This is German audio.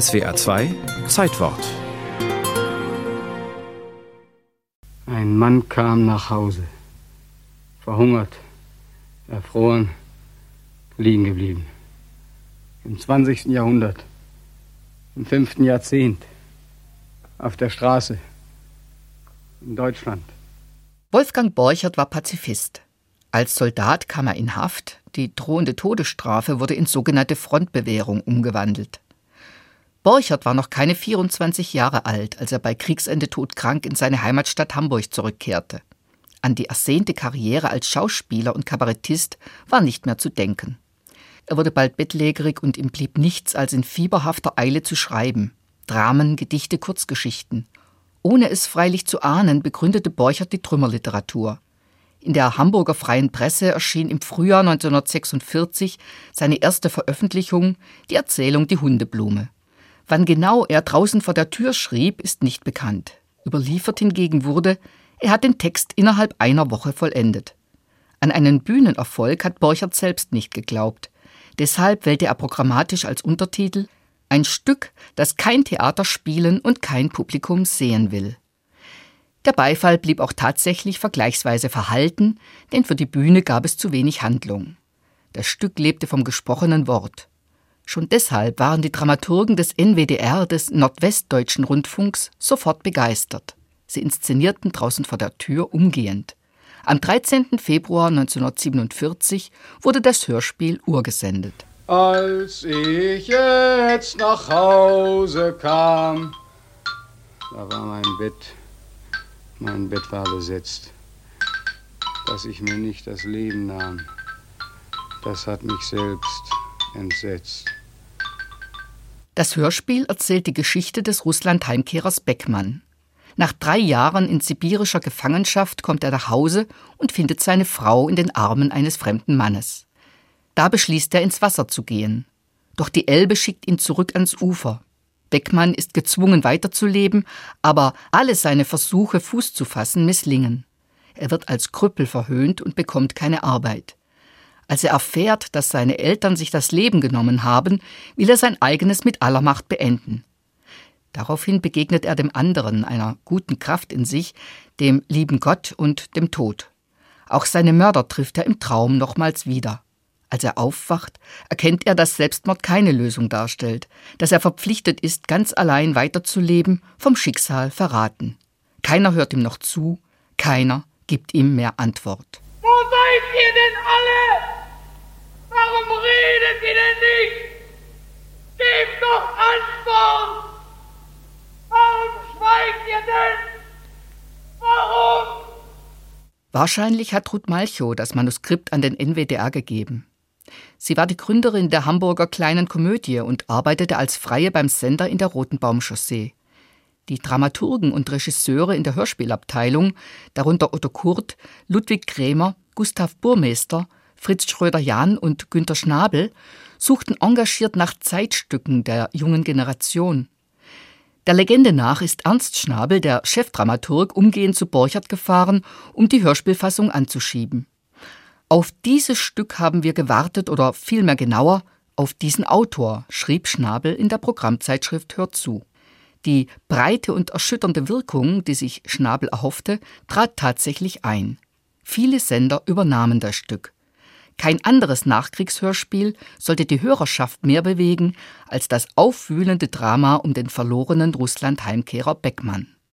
SWR 2 Zeitwort. Ein Mann kam nach Hause. Verhungert, erfroren, liegen geblieben. Im 20. Jahrhundert, im fünften Jahrzehnt, auf der Straße, in Deutschland. Wolfgang Borchert war Pazifist. Als Soldat kam er in Haft, die drohende Todesstrafe wurde in sogenannte Frontbewährung umgewandelt. Borchert war noch keine 24 Jahre alt, als er bei Kriegsende todkrank in seine Heimatstadt Hamburg zurückkehrte. An die ersehnte Karriere als Schauspieler und Kabarettist war nicht mehr zu denken. Er wurde bald bettlägerig und ihm blieb nichts, als in fieberhafter Eile zu schreiben. Dramen, Gedichte, Kurzgeschichten. Ohne es freilich zu ahnen, begründete Borchert die Trümmerliteratur. In der Hamburger Freien Presse erschien im Frühjahr 1946 seine erste Veröffentlichung, die Erzählung Die Hundeblume. Wann genau er draußen vor der Tür schrieb, ist nicht bekannt. Überliefert hingegen wurde, er hat den Text innerhalb einer Woche vollendet. An einen Bühnenerfolg hat Borchert selbst nicht geglaubt. Deshalb wählte er programmatisch als Untertitel ein Stück, das kein Theater spielen und kein Publikum sehen will. Der Beifall blieb auch tatsächlich vergleichsweise verhalten, denn für die Bühne gab es zu wenig Handlung. Das Stück lebte vom gesprochenen Wort. Schon deshalb waren die Dramaturgen des NWDR des Nordwestdeutschen Rundfunks sofort begeistert. Sie inszenierten draußen vor der Tür umgehend. Am 13. Februar 1947 wurde das Hörspiel urgesendet. Als ich jetzt nach Hause kam, da war mein Bett mein Bett war besetzt. Dass ich mir nicht das Leben nahm, das hat mich selbst entsetzt. Das Hörspiel erzählt die Geschichte des Russland-Heimkehrers Beckmann. Nach drei Jahren in sibirischer Gefangenschaft kommt er nach Hause und findet seine Frau in den Armen eines fremden Mannes. Da beschließt er, ins Wasser zu gehen. Doch die Elbe schickt ihn zurück ans Ufer. Beckmann ist gezwungen weiterzuleben, aber alle seine Versuche, Fuß zu fassen, misslingen. Er wird als Krüppel verhöhnt und bekommt keine Arbeit. Als er erfährt, dass seine Eltern sich das Leben genommen haben, will er sein eigenes mit aller Macht beenden. Daraufhin begegnet er dem anderen, einer guten Kraft in sich, dem lieben Gott und dem Tod. Auch seine Mörder trifft er im Traum nochmals wieder. Als er aufwacht, erkennt er, dass Selbstmord keine Lösung darstellt, dass er verpflichtet ist, ganz allein weiterzuleben, vom Schicksal verraten. Keiner hört ihm noch zu, keiner gibt ihm mehr Antwort. Wo seid ihr denn alle? Denn? Warum? Wahrscheinlich hat Ruth Malchow das Manuskript an den NWDR gegeben. Sie war die Gründerin der Hamburger Kleinen Komödie und arbeitete als Freie beim Sender in der Roten Baumchaussee. Die Dramaturgen und Regisseure in der Hörspielabteilung, darunter Otto Kurt, Ludwig Krämer, Gustav Burmeister, Fritz Schröder-Jahn und Günter Schnabel, suchten engagiert nach Zeitstücken der jungen Generation. Der Legende nach ist Ernst Schnabel, der Chefdramaturg, umgehend zu Borchert gefahren, um die Hörspielfassung anzuschieben. Auf dieses Stück haben wir gewartet oder vielmehr genauer auf diesen Autor, schrieb Schnabel in der Programmzeitschrift Hört zu. Die breite und erschütternde Wirkung, die sich Schnabel erhoffte, trat tatsächlich ein. Viele Sender übernahmen das Stück. Kein anderes Nachkriegshörspiel sollte die Hörerschaft mehr bewegen als das aufwühlende Drama um den verlorenen Russland-Heimkehrer Beckmann.